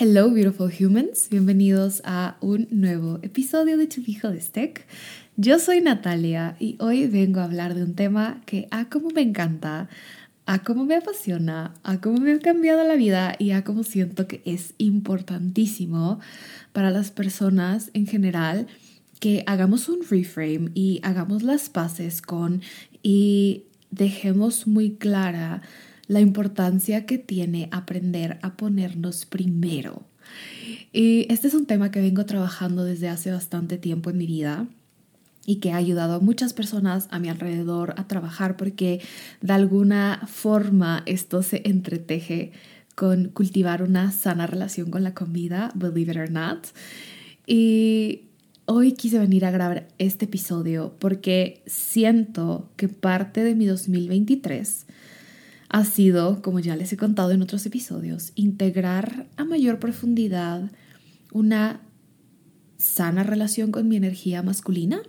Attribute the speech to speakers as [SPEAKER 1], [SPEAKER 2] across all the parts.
[SPEAKER 1] Hello, beautiful humans. Bienvenidos a un nuevo episodio de Tu de Steak. Yo soy Natalia y hoy vengo a hablar de un tema que a cómo me encanta, a cómo me apasiona, a cómo me ha cambiado la vida y a cómo siento que es importantísimo para las personas en general que hagamos un reframe y hagamos las paces con y dejemos muy clara la importancia que tiene aprender a ponernos primero. Y este es un tema que vengo trabajando desde hace bastante tiempo en mi vida y que ha ayudado a muchas personas a mi alrededor a trabajar porque de alguna forma esto se entreteje con cultivar una sana relación con la comida, believe it or not. Y hoy quise venir a grabar este episodio porque siento que parte de mi 2023 ha sido, como ya les he contado en otros episodios, integrar a mayor profundidad una sana relación con mi energía masculina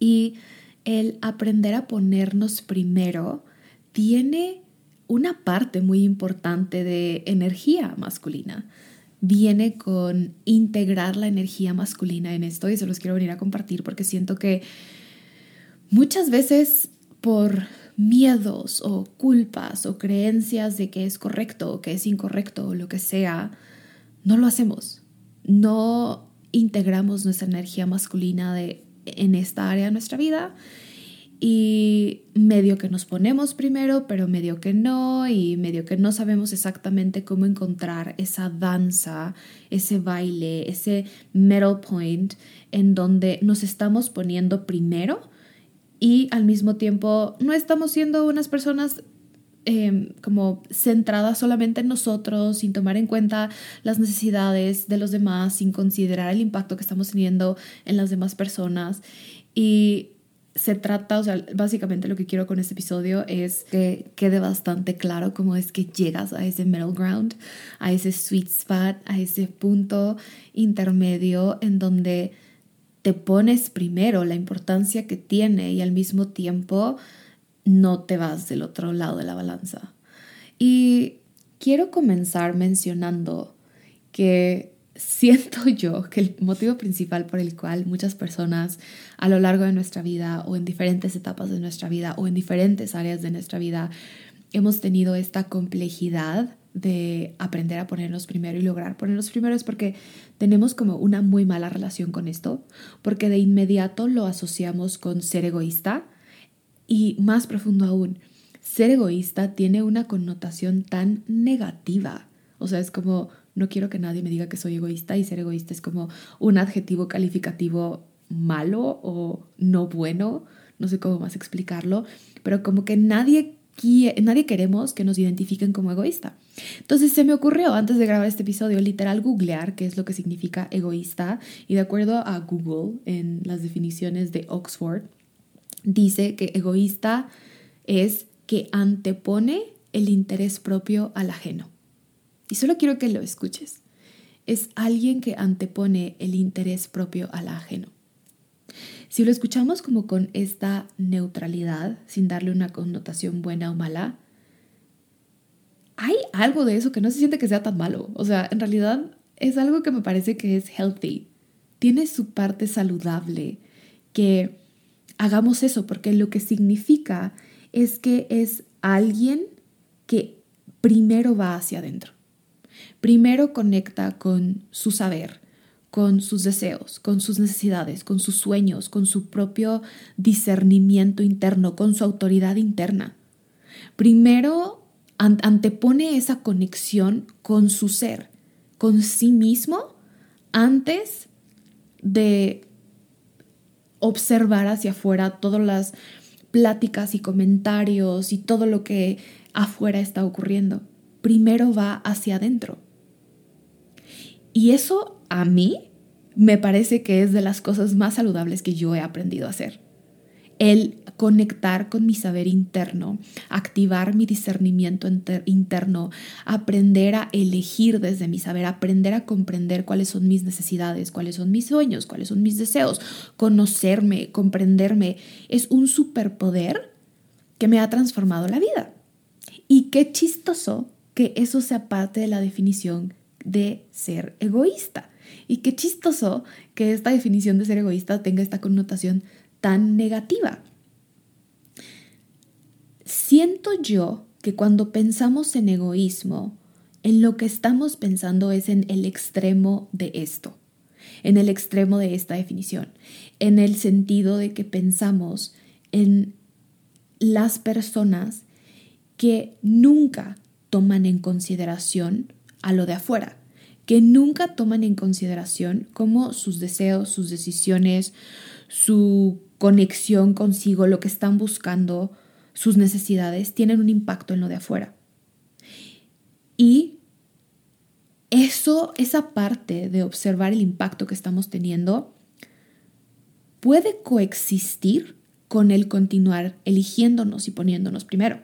[SPEAKER 1] y el aprender a ponernos primero tiene una parte muy importante de energía masculina. Viene con integrar la energía masculina en esto y se los quiero venir a compartir porque siento que muchas veces por miedos o culpas o creencias de que es correcto o que es incorrecto o lo que sea, no lo hacemos. No integramos nuestra energía masculina de, en esta área de nuestra vida y medio que nos ponemos primero, pero medio que no, y medio que no sabemos exactamente cómo encontrar esa danza, ese baile, ese middle point en donde nos estamos poniendo primero y al mismo tiempo no estamos siendo unas personas em, como centradas solamente en nosotros, sin tomar en cuenta las necesidades de los demás, sin considerar el impacto que estamos teniendo en las demás personas. Y se trata, o sea, básicamente lo que quiero con este episodio es que quede bastante claro cómo es que llegas a ese middle ground, a ese sweet spot, a ese punto intermedio en donde te pones primero la importancia que tiene y al mismo tiempo no te vas del otro lado de la balanza. Y quiero comenzar mencionando que siento yo que el motivo principal por el cual muchas personas a lo largo de nuestra vida o en diferentes etapas de nuestra vida o en diferentes áreas de nuestra vida hemos tenido esta complejidad de aprender a ponernos primero y lograr ponernos primero es porque tenemos como una muy mala relación con esto, porque de inmediato lo asociamos con ser egoísta y más profundo aún, ser egoísta tiene una connotación tan negativa. O sea, es como, no quiero que nadie me diga que soy egoísta y ser egoísta es como un adjetivo calificativo malo o no bueno, no sé cómo más explicarlo, pero como que nadie nadie queremos que nos identifiquen como egoísta. Entonces se me ocurrió antes de grabar este episodio literal googlear qué es lo que significa egoísta y de acuerdo a Google en las definiciones de Oxford dice que egoísta es que antepone el interés propio al ajeno. Y solo quiero que lo escuches. Es alguien que antepone el interés propio al ajeno. Si lo escuchamos como con esta neutralidad, sin darle una connotación buena o mala, hay algo de eso que no se siente que sea tan malo. O sea, en realidad es algo que me parece que es healthy. Tiene su parte saludable que hagamos eso, porque lo que significa es que es alguien que primero va hacia adentro. Primero conecta con su saber, con sus deseos, con sus necesidades, con sus sueños, con su propio discernimiento interno, con su autoridad interna. Primero antepone esa conexión con su ser, con sí mismo, antes de observar hacia afuera todas las pláticas y comentarios y todo lo que afuera está ocurriendo. Primero va hacia adentro. Y eso a mí me parece que es de las cosas más saludables que yo he aprendido a hacer. El conectar con mi saber interno, activar mi discernimiento interno, aprender a elegir desde mi saber, aprender a comprender cuáles son mis necesidades, cuáles son mis sueños, cuáles son mis deseos, conocerme, comprenderme, es un superpoder que me ha transformado la vida. Y qué chistoso que eso sea parte de la definición de ser egoísta. Y qué chistoso que esta definición de ser egoísta tenga esta connotación tan negativa. Siento yo que cuando pensamos en egoísmo, en lo que estamos pensando es en el extremo de esto, en el extremo de esta definición, en el sentido de que pensamos en las personas que nunca toman en consideración a lo de afuera, que nunca toman en consideración cómo sus deseos, sus decisiones, su conexión consigo, lo que están buscando, sus necesidades, tienen un impacto en lo de afuera. Y eso, esa parte de observar el impacto que estamos teniendo, puede coexistir con el continuar eligiéndonos y poniéndonos primero.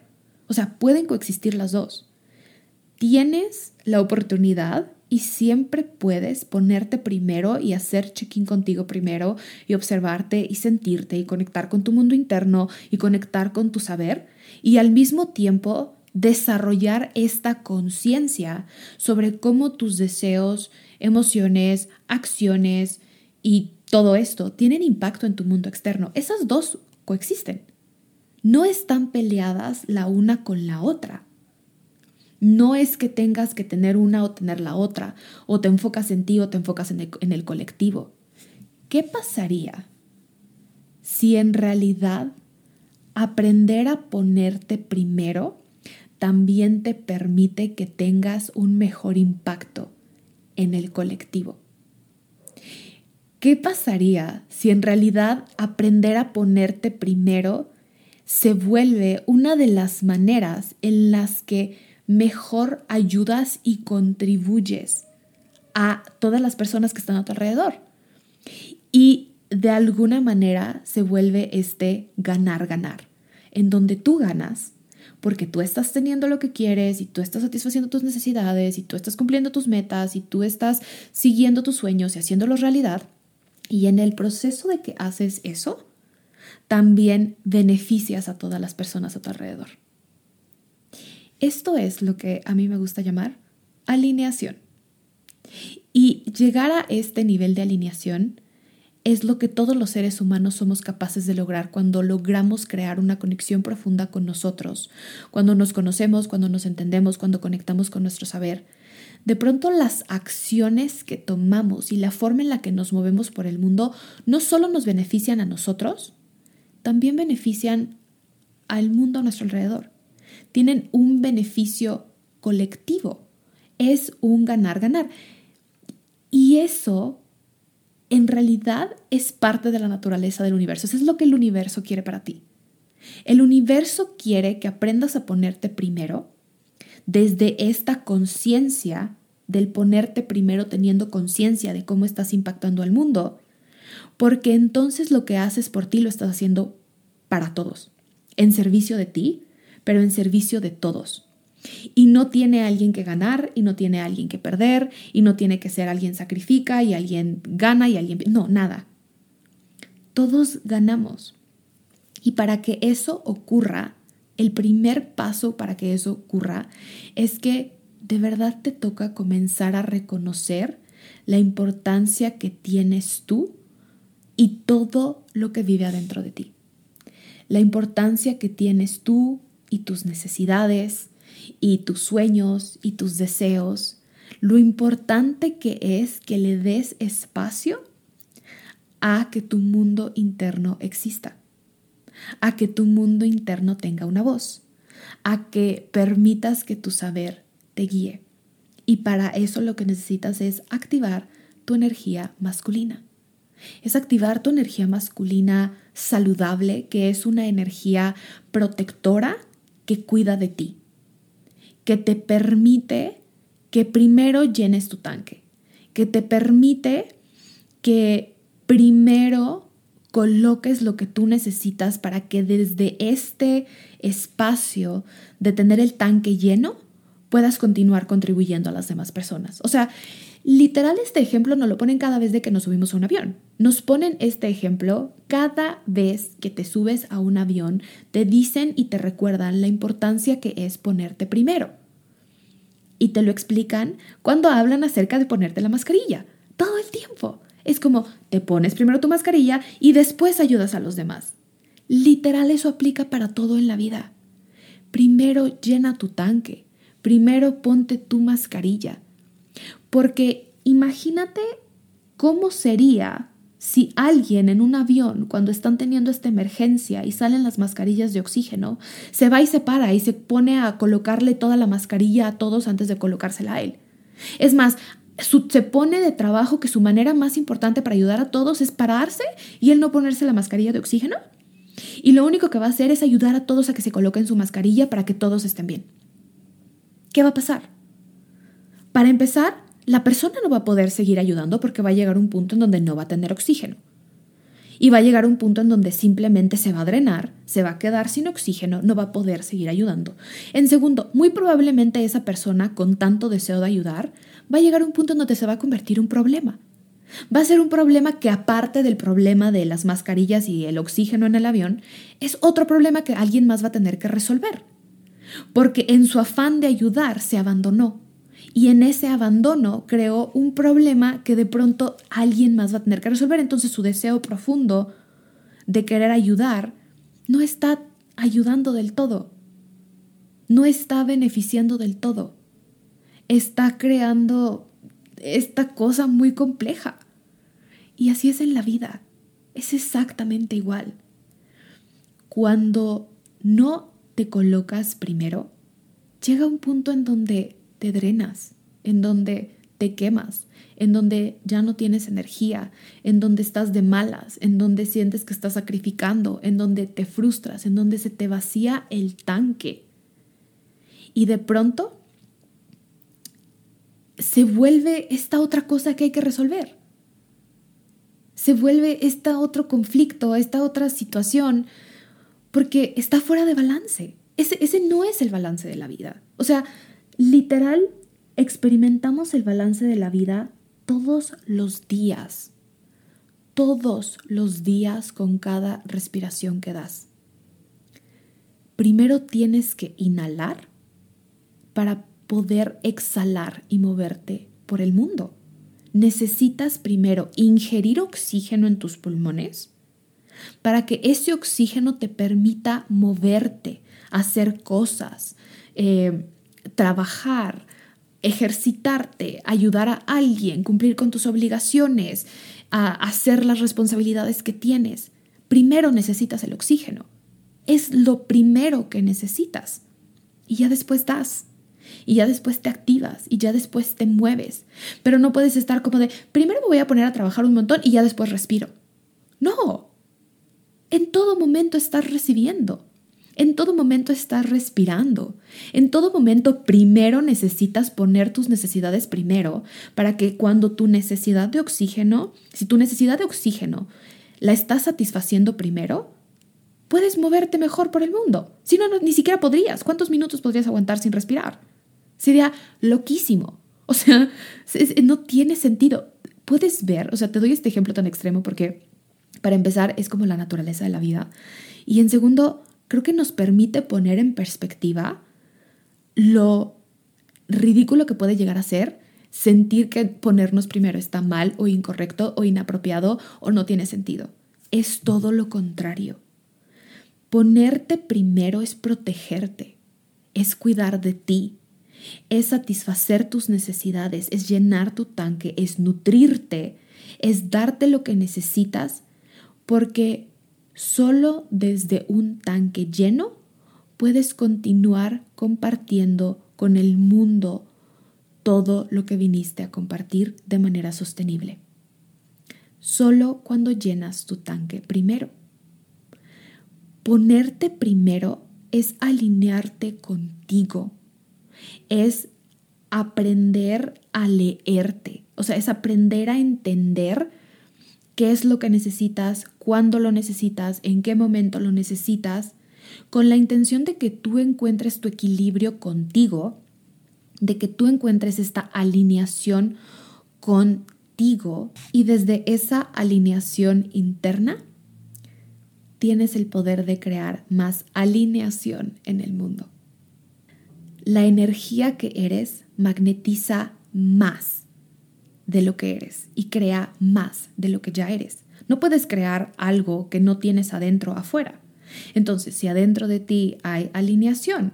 [SPEAKER 1] O sea, pueden coexistir las dos. Tienes la oportunidad y siempre puedes ponerte primero y hacer check-in contigo primero y observarte y sentirte y conectar con tu mundo interno y conectar con tu saber y al mismo tiempo desarrollar esta conciencia sobre cómo tus deseos, emociones, acciones y todo esto tienen impacto en tu mundo externo. Esas dos coexisten. No están peleadas la una con la otra. No es que tengas que tener una o tener la otra, o te enfocas en ti o te enfocas en el, colectivo. ¿Qué pasaría si en realidad aprender a ponerte primero también te permite que tengas un mejor impacto en el colectivo? ¿Qué pasaría si en realidad aprender a ponerte primero se vuelve una de las maneras en las que mejor ayudas y contribuyes a todas las personas que están a tu alrededor. Y de alguna manera se vuelve este ganar-ganar, en donde tú ganas porque tú estás teniendo lo que quieres y tú estás satisfaciendo tus necesidades y tú estás cumpliendo tus metas y tú estás siguiendo tus sueños y haciéndolos realidad. Y en el proceso de que haces eso, también beneficias a todas las personas a tu alrededor. Esto es lo que a mí me gusta llamar alineación. Y llegar a este nivel de alineación es lo que todos los seres humanos somos capaces de lograr cuando logramos crear una conexión profunda con nosotros, cuando nos conocemos, cuando nos entendemos, cuando conectamos con nuestro saber. De pronto las acciones que tomamos y la forma en la que nos movemos por el mundo no solo nos benefician a nosotros, también benefician al mundo a nuestro alrededor tienen un beneficio colectivo. Es un ganar-ganar. Y eso en realidad es parte de la naturaleza del universo. Eso es lo que el universo quiere para ti. El universo quiere que aprendas a ponerte primero desde esta conciencia del ponerte primero teniendo conciencia de cómo estás impactando al mundo, porque entonces lo que haces por ti lo estás haciendo para todos, en servicio de ti, pero en servicio de todos. Y no tiene alguien que ganar y no tiene alguien que perder y no tiene que ser alguien sacrifica y alguien gana y alguien... No, nada. Todos ganamos. Y para que eso ocurra, el primer paso para que eso ocurra es que de verdad te toca comenzar a reconocer la importancia que tienes tú y todo lo que vive adentro de ti. La importancia que tienes tú y tus necesidades y tus sueños y tus deseos, lo importante que es que le des espacio a que tu mundo interno exista, a que tu mundo interno tenga una voz, a que permitas que tu saber te guíe. Y para eso lo que necesitas es activar tu energía masculina. Es activar tu energía masculina saludable, que es una energía protectora que cuida de ti, que te permite que primero llenes tu tanque, que te permite que primero coloques lo que tú necesitas para que desde este espacio de tener el tanque lleno puedas continuar contribuyendo a las demás personas. O sea, literal este ejemplo nos lo ponen cada vez que nos subimos a un avión. Nos ponen este ejemplo cada vez que te subes a un avión, te dicen y te recuerdan la importancia que es ponerte primero y te lo explican cuando hablan acerca de ponerte la mascarilla. Todo el tiempo. Es como te pones primero tu mascarilla y después ayudas a los demás. Literal eso aplica para todo en la vida. Primero llena tu tanque. Primero ponte tu mascarilla. Porque imagínate cómo sería si alguien en un avión, cuando están teniendo esta emergencia y salen las mascarillas de oxígeno, se va y se para y se pone a colocarle toda la mascarilla a todos antes de colocársela a él. Es más, se pone de trabajo que su manera más importante para ayudar a todos es pararse y él no ponerse la mascarilla de oxígeno. Y lo único que va a hacer es ayudar a todos a que se coloquen su mascarilla para que todos estén bien. ¿Qué va a pasar? Para empezar, la persona no va a poder seguir ayudando porque va a llegar un punto en donde no va a tener oxígeno. Y va a llegar un punto en donde simplemente se va a drenar, se va a quedar sin oxígeno, no va a poder seguir ayudando. En segundo, muy probablemente esa persona con tanto deseo de ayudar va a llegar un punto en donde se va a convertir un problema. Va a ser un problema que aparte del problema de las mascarillas y el oxígeno en el avión, es otro problema que alguien más va a tener que resolver. Porque en su afán de ayudar se abandonó y en ese abandono creó un problema que de pronto alguien más va a tener que resolver. Entonces su deseo profundo de querer ayudar no está ayudando del todo, no está beneficiando del todo, está creando esta cosa muy compleja. Y así es en la vida, es exactamente igual. Cuando no te colocas primero, llega un punto en donde te drenas, en donde te quemas, en donde ya no tienes energía, en donde estás de malas, en donde sientes que estás sacrificando, en donde te frustras, en donde se te vacía el tanque. Y de pronto se vuelve esta otra cosa que hay que resolver. Se vuelve este otro conflicto, esta otra situación, porque está fuera de balance. Ese, ese no es el balance de la vida. O sea, Literal, experimentamos el balance de la vida todos los días, todos los días con cada respiración que das. Primero tienes que inhalar para poder exhalar y moverte por el mundo. Necesitas primero ingerir oxígeno en tus pulmones para que ese oxígeno te permita moverte, hacer cosas, eh, trabajar, ejercitarte, ayudar a alguien, cumplir con tus obligaciones, a hacer las responsabilidades que tienes, primero necesitas el oxígeno. Es lo primero que necesitas. Y ya después das. Y ya después te activas y ya después te mueves. Pero no puedes estar como de, primero me voy a poner a trabajar un montón y ya después respiro. No. En todo momento estás recibiendo. En todo momento estás respirando. En todo momento primero necesitas poner tus necesidades primero para que cuando tu necesidad de oxígeno, si tu necesidad de oxígeno la estás satisfaciendo primero, puedes moverte mejor por el mundo. Si no, ni siquiera podrías. ¿Cuántos minutos podrías aguantar sin respirar? Sería loquísimo. O sea, no tiene sentido. Puedes ver, o sea, te doy este ejemplo tan extremo porque, para empezar, es como la naturaleza de la vida. Y en segundo, creo que nos permite poner en perspectiva lo ridículo que puede llegar a ser sentir que ponernos primero está mal o incorrecto o inapropiado o no tiene sentido. Es todo lo contrario. Ponerte primero es protegerte, es cuidar de ti, es satisfacer tus necesidades, es llenar tu tanque, es nutrirte, es darte lo que necesitas, porque Solo desde un tanque lleno puedes continuar compartiendo con el mundo todo lo que viniste a compartir de manera sostenible. solo cuando llenas tu tanque primero. Ponerte primero es alinearte contigo, es aprender a leerte, o sea, es aprender a entender qué es lo que necesitas, cuándo lo necesitas, en qué momento lo necesitas, con la intención de que tú encuentres tu equilibrio contigo, de que tú encuentres esta alineación contigo y desde esa alineación interna tienes el poder de crear más alineación en el mundo. La energía que eres magnetiza más de lo que eres y crea más de lo que ya eres. No puedes crear algo que no tienes adentro afuera. Entonces, si adentro de ti hay alineación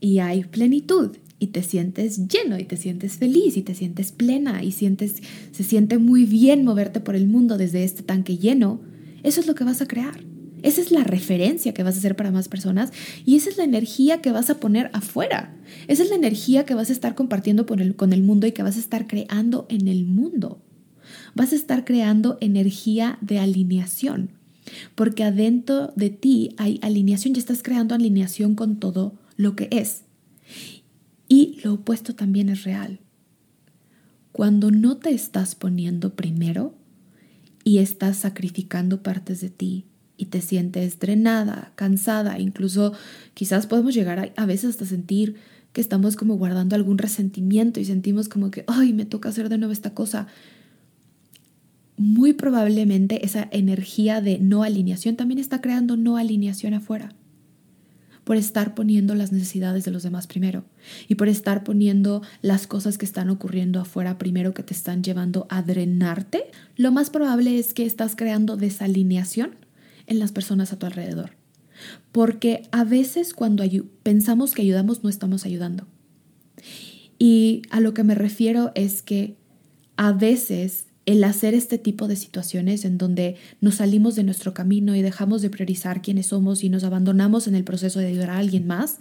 [SPEAKER 1] y hay plenitud y te sientes lleno y te sientes feliz y te sientes plena y sientes se siente muy bien moverte por el mundo desde este tanque lleno, eso es lo que vas a crear. Esa es la referencia que vas a hacer para más personas y esa es la energía que vas a poner afuera. Esa es la energía que vas a estar compartiendo con el, con el mundo y que vas a estar creando en el mundo. Vas a estar creando energía de alineación, porque adentro de ti hay alineación, ya estás creando alineación con todo lo que es. Y lo opuesto también es real. Cuando no te estás poniendo primero y estás sacrificando partes de ti, y te sientes drenada, cansada, incluso quizás podemos llegar a, veces hasta sentir que estamos como guardando algún resentimiento y sentimos como que, ay, me toca hacer de nuevo esta cosa. Muy probablemente esa energía de no alineación también está creando no alineación afuera por estar poniendo las necesidades de los demás primero y por estar poniendo las cosas que están ocurriendo afuera primero que te están llevando a drenarte, lo más probable es que estás creando desalineación en las personas a tu alrededor. Porque a veces cuando pensamos que ayudamos no estamos ayudando. Y a lo que me refiero es que a veces el hacer este tipo de situaciones en donde nos salimos de nuestro camino y dejamos de priorizar quiénes somos y nos abandonamos en el proceso de ayudar a alguien más,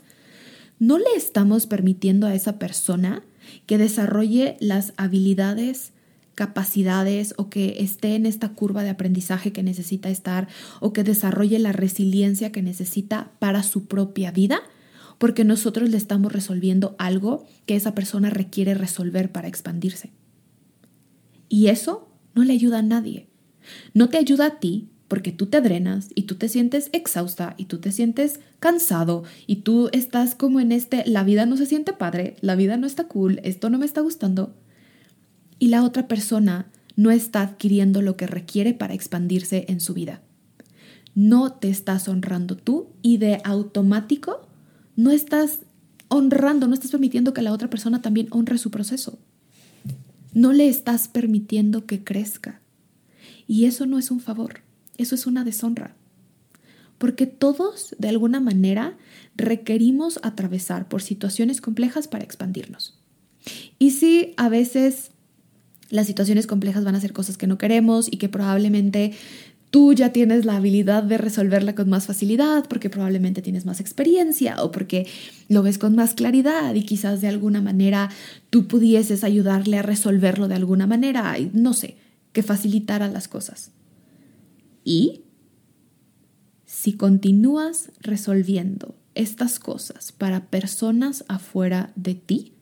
[SPEAKER 1] no le estamos permitiendo a esa persona que desarrolle las habilidades capacidades o que esté en esta curva de aprendizaje que necesita estar o que desarrolle la resiliencia que necesita para su propia vida, porque nosotros le estamos resolviendo algo que esa persona requiere resolver para expandirse. Y eso no le ayuda a nadie. No te ayuda a ti porque tú te drenas y tú te sientes exhausta y tú te sientes cansado y tú estás como en este, la vida no se siente padre, la vida no está cool, esto no me está gustando y la otra persona no está adquiriendo lo que requiere para expandirse en su vida. No te estás honrando tú y de automático no estás honrando, no estás permitiendo que la otra persona también honre su proceso. No le estás permitiendo que crezca. Y eso no es un favor, eso es una deshonra. Porque todos, de alguna manera, requerimos atravesar por situaciones complejas para expandirnos. Y si a veces las situaciones complejas van a ser cosas que no queremos y que probablemente tú ya tienes la habilidad de resolverla con más facilidad porque probablemente tienes más experiencia o porque lo ves con más claridad y quizás de alguna manera tú pudieses ayudarle a resolverlo de alguna manera, no sé, que facilitara las cosas. Y si continúas resolviendo estas cosas para personas afuera de ti,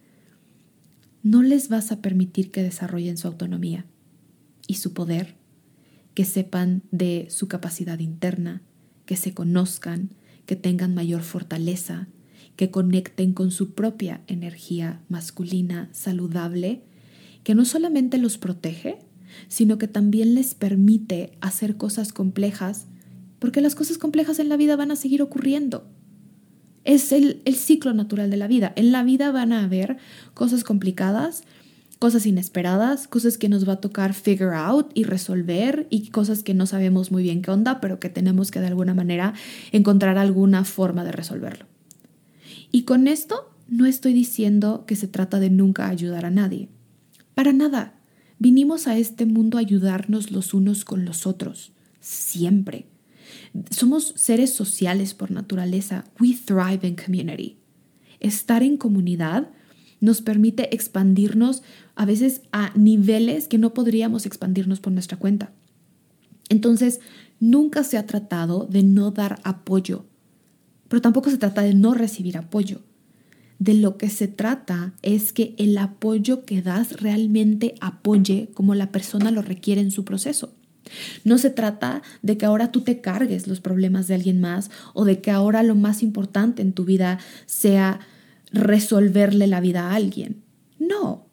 [SPEAKER 1] no les vas a permitir que desarrollen su autonomía y su poder, que sepan de su capacidad interna, que se conozcan, que tengan mayor fortaleza, que conecten con su propia energía masculina saludable, que no solamente los protege, sino que también les permite hacer cosas complejas, porque las cosas complejas en la vida van a seguir ocurriendo es el, ciclo natural de la vida. En la vida van a haber cosas complicadas, cosas inesperadas, cosas que nos va a tocar figure out y resolver y cosas que no sabemos muy bien qué onda, pero que tenemos que de alguna manera encontrar alguna forma de resolverlo. Y con esto no estoy diciendo que se trata de nunca ayudar a nadie. Para nada. Vinimos a este mundo a ayudarnos los unos con los otros, siempre. Somos seres sociales por naturaleza. We thrive in community. Estar en comunidad nos permite expandirnos a veces a niveles que no podríamos expandirnos por nuestra cuenta. Entonces, nunca se ha tratado de no dar apoyo, pero tampoco se trata de no recibir apoyo. De lo que se trata es que el apoyo que das realmente apoye como la persona lo requiere en su proceso. No se trata de que ahora tú te cargues los problemas de alguien más o de que ahora lo más importante en tu vida sea resolverle la vida a alguien. No,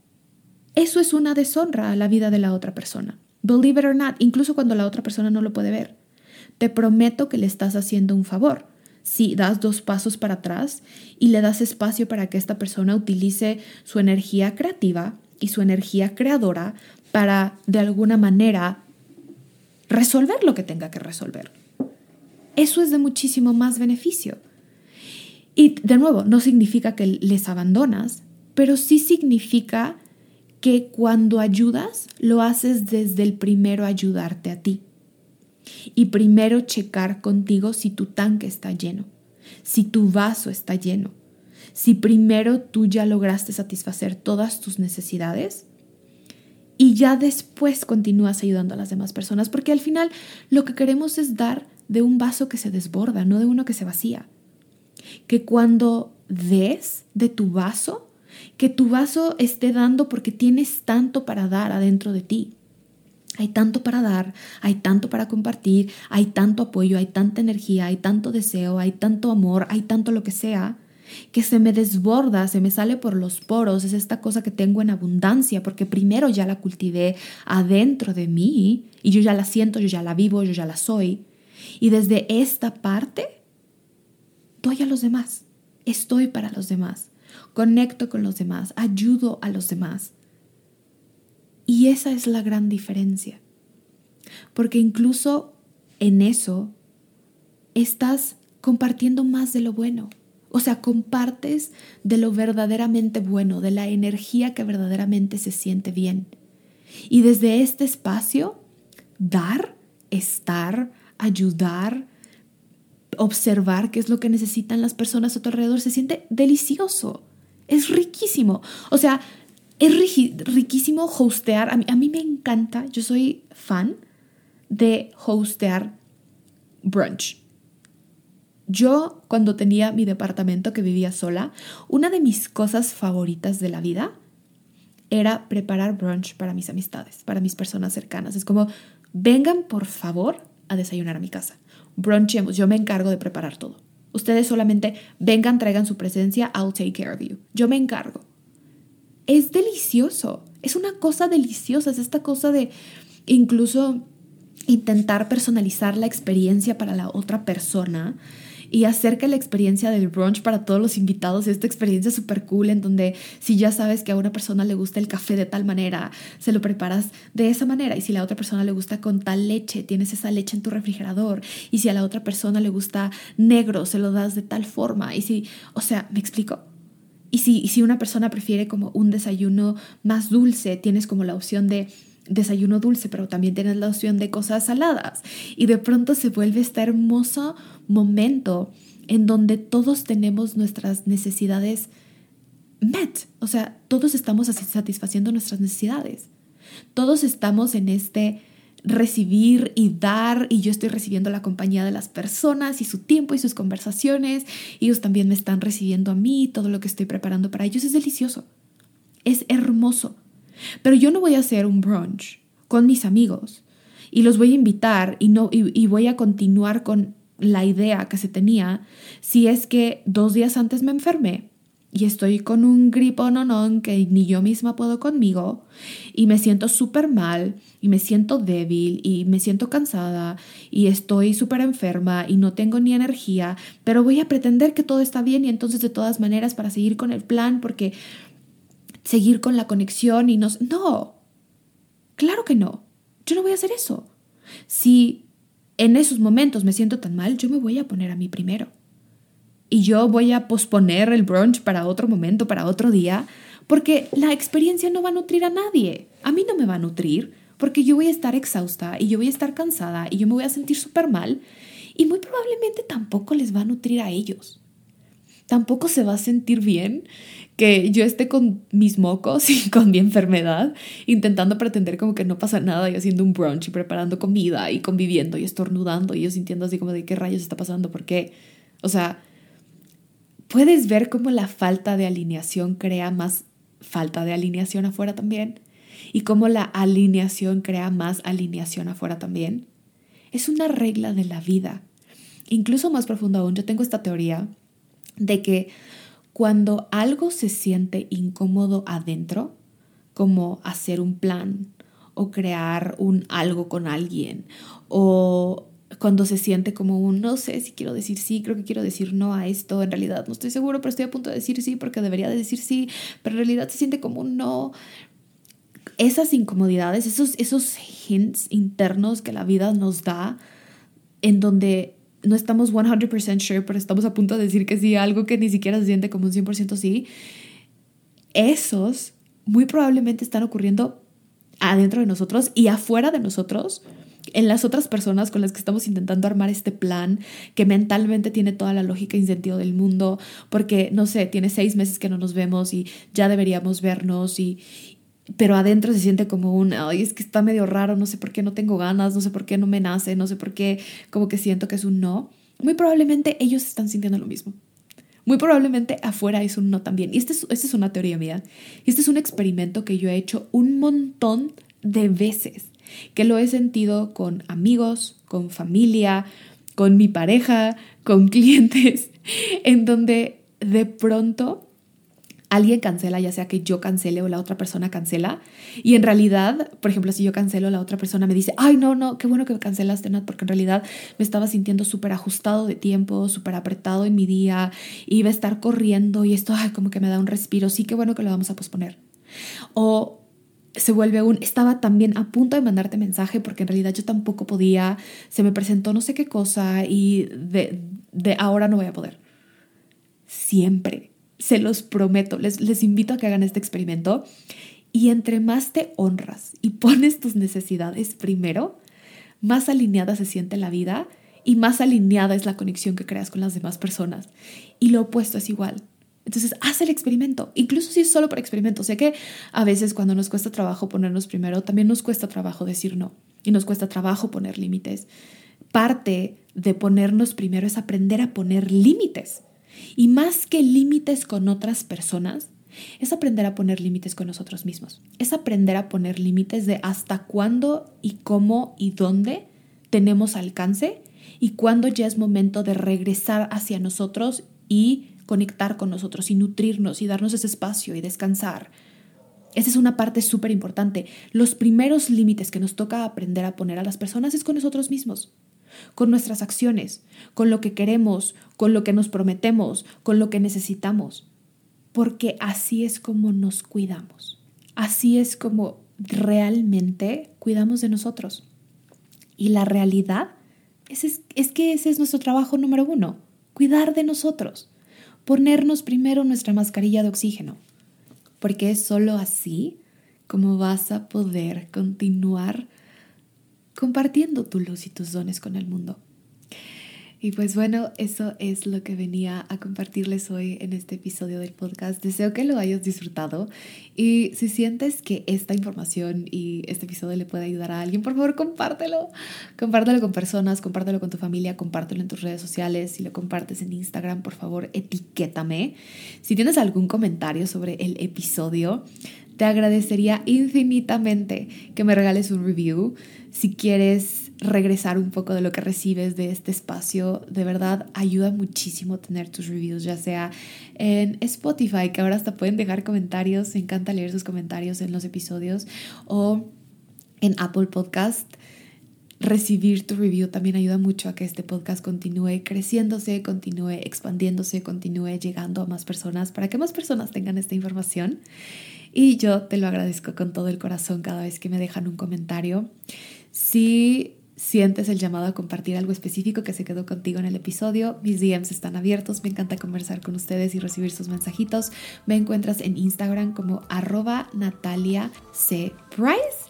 [SPEAKER 1] eso es una deshonra a la vida de la otra persona. Believe it or not, incluso cuando la otra persona no lo puede ver. Te prometo que le estás haciendo un favor si das dos pasos para atrás y le das espacio para que esta persona utilice su energía creativa y su energía creadora para de alguna manera resolver lo que tenga que resolver. Eso es de muchísimo más beneficio. Y de nuevo, no significa que les abandonas, pero sí significa que cuando ayudas, lo haces desde el primero ayudarte a ti. Y primero checar contigo si tu tanque está lleno, si tu vaso está lleno, si primero tú ya lograste satisfacer todas tus necesidades y ya después continúas ayudando a las demás personas, porque al final lo que queremos es dar de un vaso que se desborda, no de uno que se vacía. Que cuando des de tu vaso, que tu vaso esté dando porque tienes tanto para dar adentro de ti. Hay tanto para dar, hay tanto para compartir, hay tanto apoyo, hay tanta energía, hay tanto deseo, hay tanto amor, hay tanto lo que sea, que se me desborda, se me sale por los poros, es esta cosa que tengo en abundancia, porque primero ya la cultivé adentro de mí y yo ya la siento, yo ya la vivo, yo ya la soy. Y desde esta parte, doy a los demás, estoy para los demás, conecto con los demás, ayudo a los demás. Y esa es la gran diferencia, porque incluso en eso estás compartiendo más de lo bueno. O sea, compartes de lo verdaderamente bueno, de la energía que verdaderamente se siente bien. Y desde este espacio, dar, estar, ayudar, observar qué es lo que necesitan las personas a tu alrededor, se siente delicioso. Es riquísimo. O sea, es riquísimo hostear. A mí, me encanta, yo soy fan de hostear brunch. Yo, cuando tenía mi departamento que vivía sola, una de mis cosas favoritas de la vida era preparar brunch para mis amistades, para mis personas cercanas. Es como, vengan por favor a desayunar a mi casa. Brunchemos, yo me encargo de preparar todo. Ustedes solamente vengan, traigan su presencia, I'll take care of you. Yo me encargo. Es delicioso, es una cosa deliciosa, es esta cosa de incluso intentar personalizar la experiencia para la otra persona y hacer que la experiencia del brunch para todos los invitados esta experiencia súper cool en donde si ya sabes que a una persona le gusta el café de tal manera, se lo preparas de esa manera y si a la otra persona le gusta con tal leche, tienes esa leche en tu refrigerador y si a la otra persona le gusta negro, se lo das de tal forma y si, o sea, ¿me explico? Y si, y si una persona prefiere como un desayuno más dulce, tienes como la opción de desayuno dulce, pero también tienes la opción de cosas saladas. Y de pronto se vuelve este hermoso momento en donde todos tenemos nuestras necesidades met. O sea, todos estamos satisfaciendo nuestras necesidades. Todos estamos en este recibir y dar y yo estoy recibiendo la compañía de las personas y su tiempo y sus conversaciones. Ellos también me están recibiendo a mí, todo lo que estoy preparando para ellos es delicioso. Es hermoso. Pero yo no voy a hacer un brunch con mis amigos y los voy a invitar y, no, y, voy a continuar con la idea que se tenía si es que dos días antes me enfermé y estoy con un gripo no que ni yo misma puedo conmigo y me siento súper mal y me siento débil y me siento cansada y estoy súper enferma y no tengo ni energía, pero voy a pretender que todo está bien y entonces de todas maneras para seguir con el plan porque seguir con la conexión y no... No, claro que no. Yo no voy a hacer eso. Si en esos momentos me siento tan mal, yo me voy a poner a mí primero. Y yo voy a posponer el brunch para otro momento, para otro día, porque la experiencia no va a nutrir a nadie. A mí no me va a nutrir, porque yo voy a estar exhausta y yo voy a estar cansada y yo me voy a sentir súper mal y muy probablemente tampoco les va a nutrir a ellos. tampoco se va a sentir bien que yo esté con mis mocos y con mi enfermedad, intentando pretender como que no pasa nada y haciendo un brunch y preparando comida y conviviendo y estornudando y yo sintiendo así como de qué rayos está pasando, por qué. O sea, puedes ver cómo la falta de alineación crea más falta de alineación afuera también y cómo la alineación crea más alineación afuera también. Es una regla de la vida. Incluso más profundo aún, yo tengo esta teoría de que cuando algo se siente incómodo adentro, como hacer un plan o crear un algo con alguien o cuando se siente como un no sé si quiero decir sí, creo que quiero decir no a esto, en realidad no estoy seguro, pero estoy a punto de decir sí porque debería de decir sí, pero en realidad se siente como un no. Esas incomodidades, esos, esos hints internos que la vida nos da, en donde no estamos 100% sure, pero estamos a punto de decir que sí, algo que ni siquiera se siente como un 100% sí, esos muy probablemente están ocurriendo adentro de nosotros y afuera de nosotros, en las otras personas con las que estamos intentando armar este plan, que mentalmente tiene toda la lógica y sentido del mundo, porque, no sé, tiene seis meses que no nos vemos y ya deberíamos vernos y, pero adentro se siente como un, ay, es que está medio raro, no sé por qué no tengo ganas, no sé por qué no me nace, no sé por qué, como que siento que es un no. Muy probablemente ellos están sintiendo lo mismo. Muy probablemente afuera es un no también. Y esta es, esta es una teoría mía. Este es un experimento que yo he hecho un montón de veces, que lo he sentido con amigos, con familia, con mi pareja, con clientes, en donde de pronto alguien cancela, ya sea que yo cancele o la otra persona cancela. Y en realidad, por ejemplo, si yo cancelo, la otra persona me dice, ay, no, no, qué bueno que cancelaste, Nat, porque en realidad me estaba sintiendo súper ajustado de tiempo, súper apretado en mi día, iba a estar corriendo y esto, ay, como que me da un respiro, sí, qué bueno que lo vamos a posponer. O se vuelve un, estaba también a punto de mandarte mensaje porque en realidad yo tampoco podía, se me presentó no sé qué cosa y de, de ahora no voy a poder. Siempre se los prometo, les, les invito a que hagan este experimento. Y entre más te honras y pones tus necesidades primero, más alineada se siente la vida y más alineada es la conexión que creas con las demás personas. Y lo opuesto es igual. Entonces, haz el experimento, incluso si es solo por experimento. Sé que a veces cuando nos cuesta trabajo ponernos primero, también nos cuesta trabajo decir no y nos cuesta trabajo poner límites. Parte de ponernos primero es aprender a poner límites. Y más que límites con otras personas, es aprender a poner límites con nosotros mismos. Es aprender a poner límites de hasta cuándo y cómo y dónde tenemos alcance y cuándo ya es momento de regresar hacia nosotros y conectar con nosotros y nutrirnos y darnos ese espacio y descansar. Esa es una parte súper importante. Los primeros límites que nos toca aprender a poner a las personas es con nosotros mismos con nuestras acciones, con lo que queremos, con lo que nos prometemos, con lo que necesitamos, porque así es como nos cuidamos, así es como realmente cuidamos de nosotros. Y la realidad es, es que ese es nuestro trabajo número uno, cuidar de nosotros, ponernos primero nuestra mascarilla de oxígeno, porque es solo así como vas a poder continuar compartiendo tu luz y tus dones con el mundo. Y pues bueno, eso es lo que venía a compartirles hoy en este episodio del podcast. Deseo que lo hayas disfrutado y si sientes que esta información y este episodio le puede ayudar a alguien, por favor compártelo. Compártelo con personas, compártelo con tu familia, compártelo en tus redes sociales. Si lo compartes en Instagram, por favor etiquétame. Si tienes algún comentario sobre el episodio, te agradecería infinitamente que me regales un review. Si quieres regresar un poco de lo que recibes de este espacio, de verdad ayuda muchísimo tener tus reviews, ya sea en Spotify, que ahora hasta pueden dejar comentarios, me encanta leer sus comentarios en los episodios, o en Apple Podcast. Recibir tu review también ayuda mucho a que este podcast continúe creciéndose, continúe expandiéndose, continúe llegando a más personas, para que más personas tengan esta información. Y yo te lo agradezco con todo el corazón cada vez que me dejan un comentario. Si sientes el llamado a compartir algo específico que se quedó contigo en el episodio, mis DMs están abiertos, me encanta conversar con ustedes y recibir sus mensajitos. Me encuentras en Instagram como arroba Natalia. Price.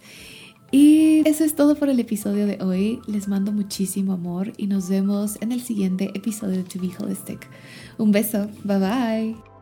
[SPEAKER 1] Y eso es todo por el episodio de hoy. Les mando muchísimo amor y nos vemos en el siguiente episodio de To Be Holistic. Un beso. Bye bye.